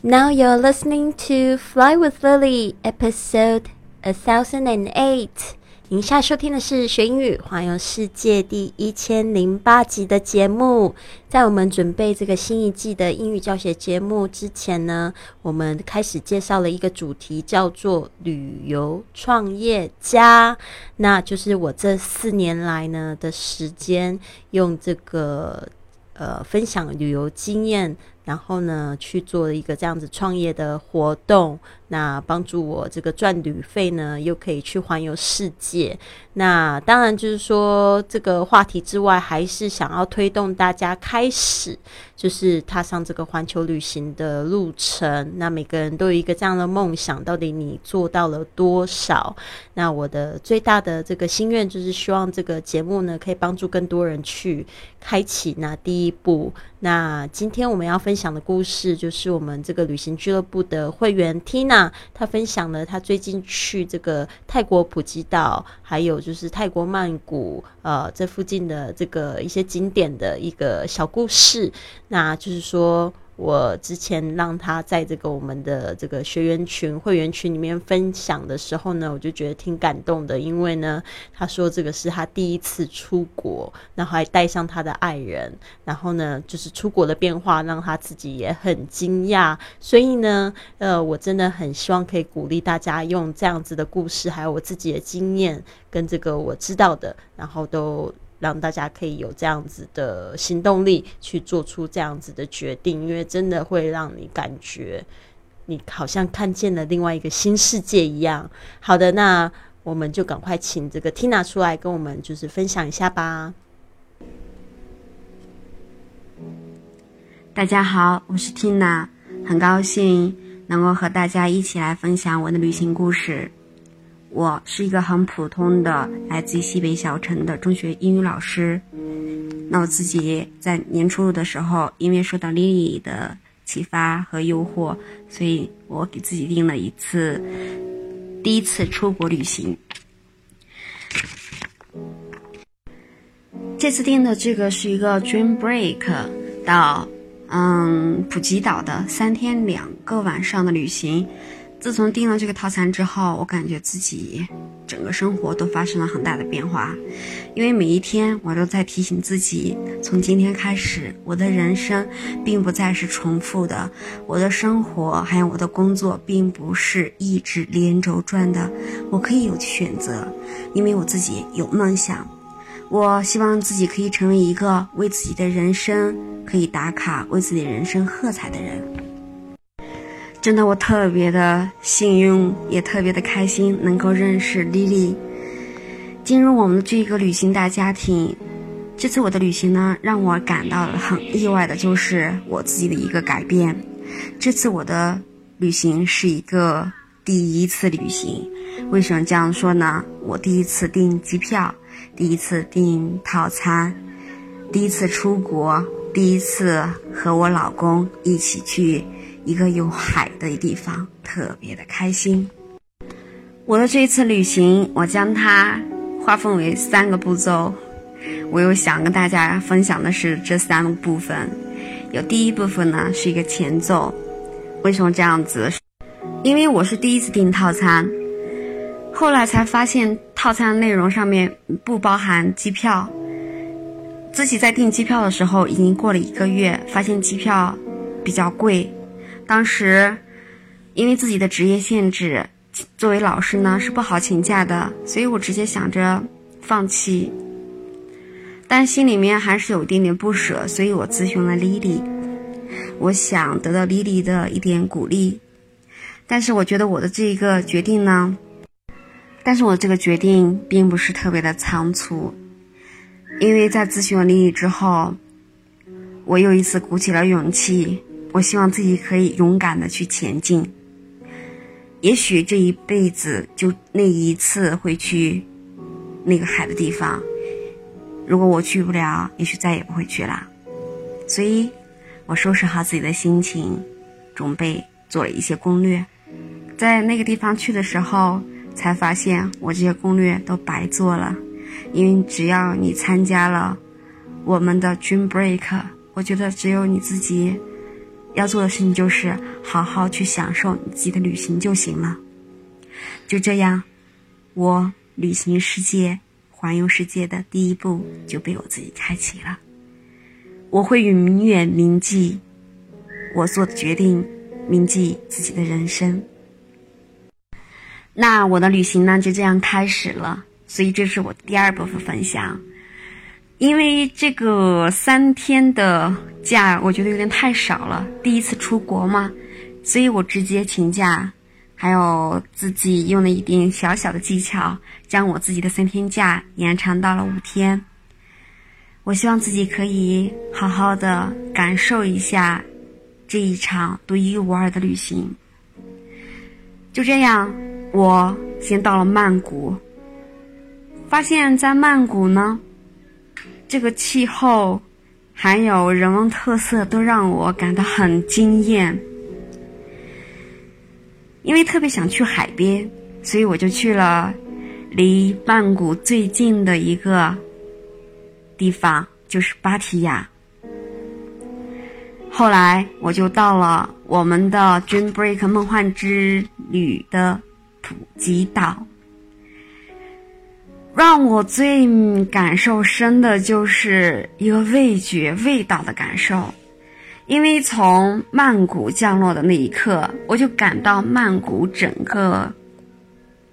Now you're listening to Fly with Lily, episode a thousand and eight. 您下收听的是学英语环游世界第一千零八集的节目。在我们准备这个新一季的英语教学节目之前呢，我们开始介绍了一个主题，叫做旅游创业家。那就是我这四年来呢的时间，用这个呃分享旅游经验。然后呢，去做一个这样子创业的活动，那帮助我这个赚旅费呢，又可以去环游世界。那当然就是说，这个话题之外，还是想要推动大家开始，就是踏上这个环球旅行的路程。那每个人都有一个这样的梦想，到底你做到了多少？那我的最大的这个心愿，就是希望这个节目呢，可以帮助更多人去开启那第一步。那今天我们要分享的故事，就是我们这个旅行俱乐部的会员 Tina，她分享了她最近去这个泰国普吉岛，还有就是泰国曼谷，呃，这附近的这个一些景点的一个小故事。那就是说。我之前让他在这个我们的这个学员群、会员群里面分享的时候呢，我就觉得挺感动的，因为呢，他说这个是他第一次出国，然后还带上他的爱人，然后呢，就是出国的变化让他自己也很惊讶，所以呢，呃，我真的很希望可以鼓励大家用这样子的故事，还有我自己的经验跟这个我知道的，然后都。让大家可以有这样子的行动力去做出这样子的决定，因为真的会让你感觉你好像看见了另外一个新世界一样。好的，那我们就赶快请这个 Tina 出来跟我们就是分享一下吧。大家好，我是 Tina，很高兴能够和大家一起来分享我的旅行故事。我是一个很普通的来自于西北小城的中学英语老师。那我自己在年初的时候，因为受到 Lily 的启发和诱惑，所以我给自己定了一次第一次出国旅行。这次定的这个是一个 Dream Break 到嗯普吉岛的三天两个晚上的旅行。自从订了这个套餐之后，我感觉自己整个生活都发生了很大的变化，因为每一天我都在提醒自己，从今天开始，我的人生并不再是重复的，我的生活还有我的工作并不是一直连轴转的，我可以有选择，因为我自己有梦想，我希望自己可以成为一个为自己的人生可以打卡、为自己人生喝彩的人。真的，我特别的幸运，也特别的开心，能够认识丽丽，进入我们的这个旅行大家庭。这次我的旅行呢，让我感到很意外的，就是我自己的一个改变。这次我的旅行是一个第一次旅行，为什么这样说呢？我第一次订机票，第一次订套餐，第一次出国，第一次和我老公一起去。一个有海的地方，特别的开心。我的这一次旅行，我将它划分为三个步骤。我又想跟大家分享的是这三个部分。有第一部分呢，是一个前奏。为什么这样子？因为我是第一次订套餐，后来才发现套餐内容上面不包含机票。自己在订机票的时候，已经过了一个月，发现机票比较贵。当时，因为自己的职业限制，作为老师呢是不好请假的，所以我直接想着放弃。但心里面还是有一点点不舍，所以我咨询了 Lily，，我想得到 Lily 的一点鼓励。但是我觉得我的这个决定呢，但是我这个决定并不是特别的仓促，因为在咨询了丽丽之后，我又一次鼓起了勇气。我希望自己可以勇敢的去前进。也许这一辈子就那一次会去那个海的地方。如果我去不了，也许再也不会去了。所以，我收拾好自己的心情，准备做了一些攻略。在那个地方去的时候，才发现我这些攻略都白做了。因为只要你参加了我们的 Dream Break，我觉得只有你自己。要做的事情就是好好去享受你自己的旅行就行了。就这样，我旅行世界、环游世界的第一步就被我自己开启了。我会永远铭记我做的决定，铭记自己的人生。那我的旅行呢，就这样开始了。所以这是我第二部分分享。因为这个三天的假，我觉得有点太少了。第一次出国嘛，所以我直接请假，还有自己用了一点小小的技巧，将我自己的三天假延长到了五天。我希望自己可以好好的感受一下这一场独一无二的旅行。就这样，我先到了曼谷，发现，在曼谷呢。这个气候，还有人文特色，都让我感到很惊艳。因为特别想去海边，所以我就去了离曼谷最近的一个地方，就是芭提雅。后来我就到了我们的 Dream Break 梦幻之旅的普吉岛。让我最感受深的就是一个味觉、味道的感受，因为从曼谷降落的那一刻，我就感到曼谷整个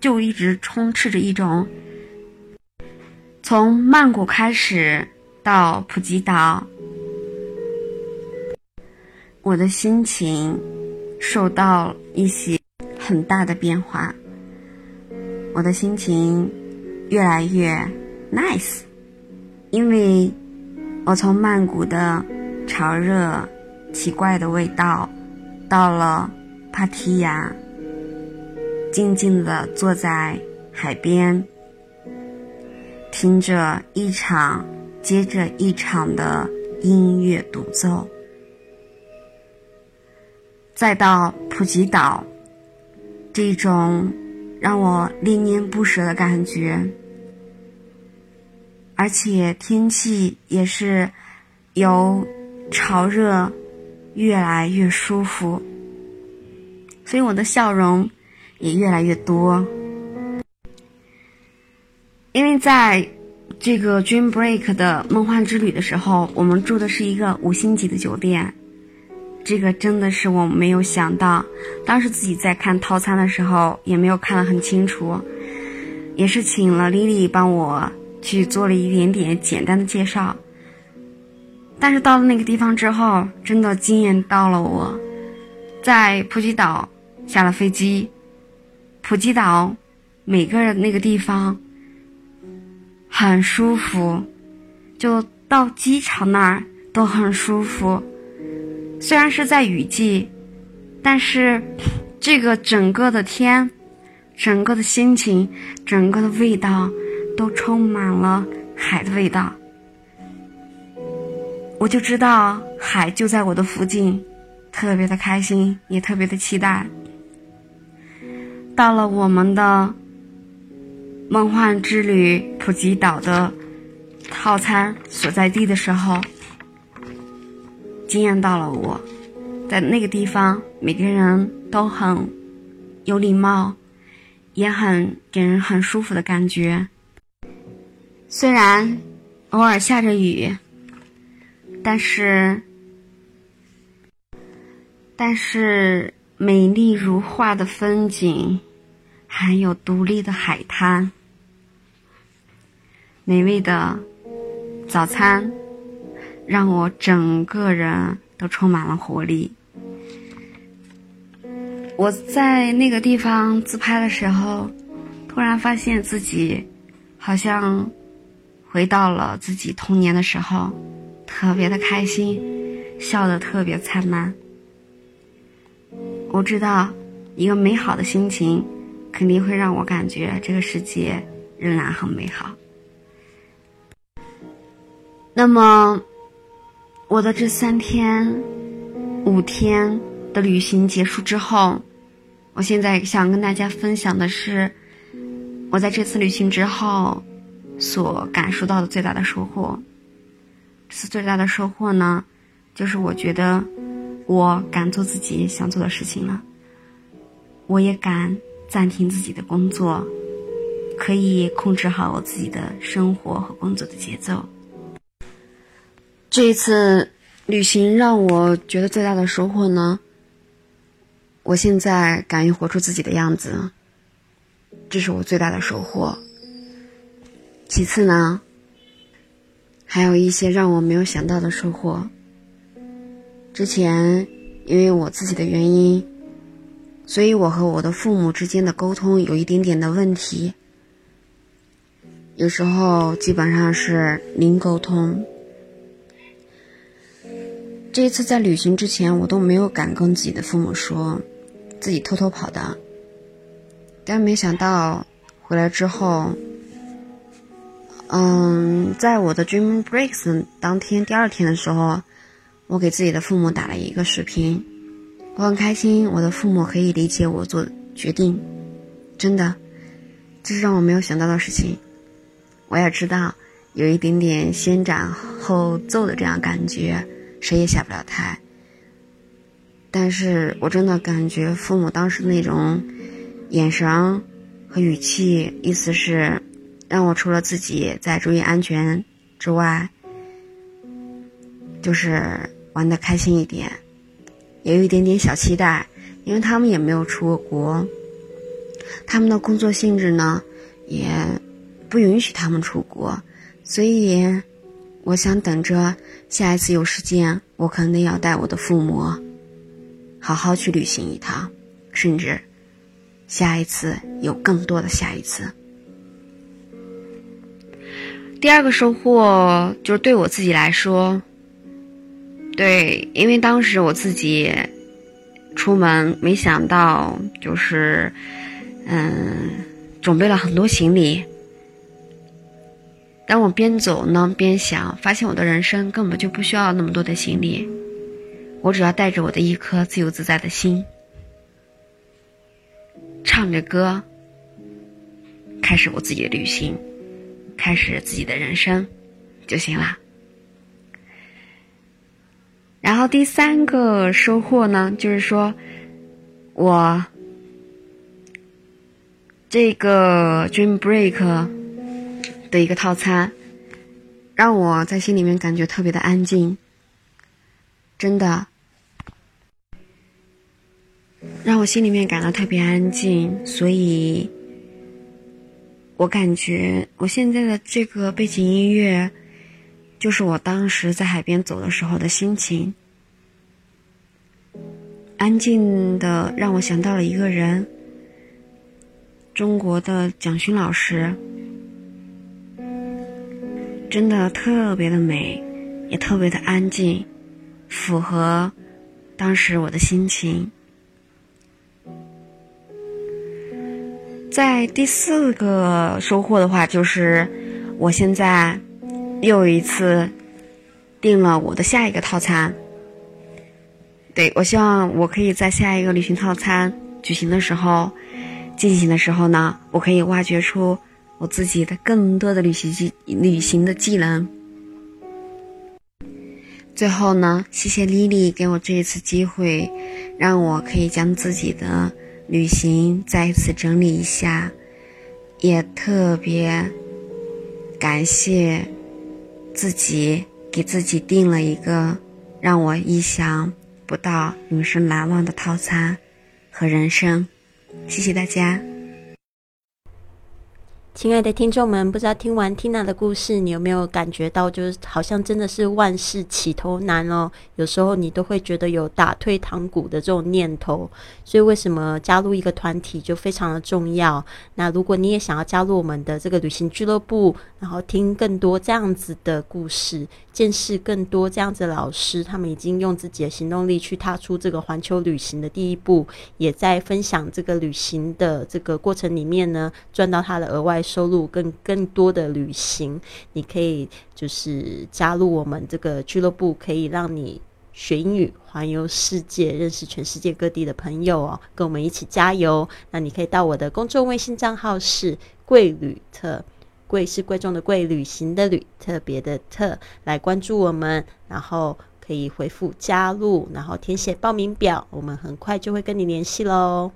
就一直充斥着一种，从曼谷开始到普吉岛，我的心情受到一些很大的变化，我的心情。越来越 nice，因为我从曼谷的潮热、奇怪的味道，到了帕提亚，静静的坐在海边，听着一场接着一场的音乐独奏，再到普吉岛，这种让我恋恋不舍的感觉。而且天气也是由潮热越来越舒服，所以我的笑容也越来越多。因为在这个 Dream Break 的梦幻之旅的时候，我们住的是一个五星级的酒店，这个真的是我没有想到。当时自己在看套餐的时候，也没有看得很清楚，也是请了 Lily 帮我。去做了一点点简单的介绍，但是到了那个地方之后，真的惊艳到了我。在普吉岛下了飞机，普吉岛每个那个地方很舒服，就到机场那儿都很舒服。虽然是在雨季，但是这个整个的天、整个的心情、整个的味道。都充满了海的味道，我就知道海就在我的附近，特别的开心，也特别的期待。到了我们的梦幻之旅普吉岛的套餐所在地的时候，惊艳到了我，在那个地方，每个人都很有礼貌，也很给人很舒服的感觉。虽然偶尔下着雨，但是但是美丽如画的风景，还有独立的海滩，美味的早餐，让我整个人都充满了活力。我在那个地方自拍的时候，突然发现自己好像。回到了自己童年的时候，特别的开心，笑得特别灿烂。我知道，一个美好的心情，肯定会让我感觉这个世界仍然很美好。那么，我的这三天、五天的旅行结束之后，我现在想跟大家分享的是，我在这次旅行之后。所感受到的最大的收获，这次最大的收获呢，就是我觉得我敢做自己想做的事情了，我也敢暂停自己的工作，可以控制好我自己的生活和工作的节奏。这一次旅行让我觉得最大的收获呢，我现在敢于活出自己的样子，这是我最大的收获。其次呢，还有一些让我没有想到的收获。之前因为我自己的原因，所以我和我的父母之间的沟通有一点点的问题，有时候基本上是零沟通。这一次在旅行之前，我都没有敢跟自己的父母说，自己偷偷跑的。但没想到回来之后，嗯，在我的 Dream Breaks 当天第二天的时候，我给自己的父母打了一个视频，我很开心，我的父母可以理解我做决定，真的，这是让我没有想到的事情。我也知道有一点点先斩后奏的这样感觉。谁也下不了台，但是我真的感觉父母当时那种眼神和语气，意思是让我除了自己在注意安全之外，就是玩的开心一点，也有一点点小期待，因为他们也没有出过国，他们的工作性质呢也不允许他们出国，所以。我想等着下一次有时间，我肯定要带我的父母好好去旅行一趟，甚至下一次有更多的下一次。第二个收获就是对我自己来说，对，因为当时我自己出门，没想到就是嗯，准备了很多行李。当我边走呢边想，发现我的人生根本就不需要那么多的行李，我只要带着我的一颗自由自在的心，唱着歌，开始我自己的旅行，开始自己的人生就行了。然后第三个收获呢，就是说我这个 Dream Break。的一个套餐，让我在心里面感觉特别的安静，真的，让我心里面感到特别安静。所以，我感觉我现在的这个背景音乐，就是我当时在海边走的时候的心情，安静的让我想到了一个人，中国的蒋勋老师。真的特别的美，也特别的安静，符合当时我的心情。在第四个收获的话，就是我现在又一次订了我的下一个套餐。对我希望我可以在下一个旅行套餐举行的时候进行的时候呢，我可以挖掘出。我自己的更多的旅行技旅行的技能。最后呢，谢谢丽丽给我这一次机会，让我可以将自己的旅行再一次整理一下，也特别感谢自己给自己定了一个让我意想不到、永生难忘的套餐和人生。谢谢大家。亲爱的听众们，不知道听完 Tina 的故事，你有没有感觉到，就是好像真的是万事起头难哦。有时候你都会觉得有打退堂鼓的这种念头。所以为什么加入一个团体就非常的重要？那如果你也想要加入我们的这个旅行俱乐部，然后听更多这样子的故事，见识更多这样子的老师，他们已经用自己的行动力去踏出这个环球旅行的第一步，也在分享这个旅行的这个过程里面呢，赚到他的额外。收入更更多的旅行，你可以就是加入我们这个俱乐部，可以让你学英语、环游世界、认识全世界各地的朋友哦，跟我们一起加油。那你可以到我的公众微信账号是贵旅特，贵是贵重的贵，旅行的旅，特别的特，来关注我们，然后。可可以回复加入，然后填写报名表，我们很快就会跟你联系喽。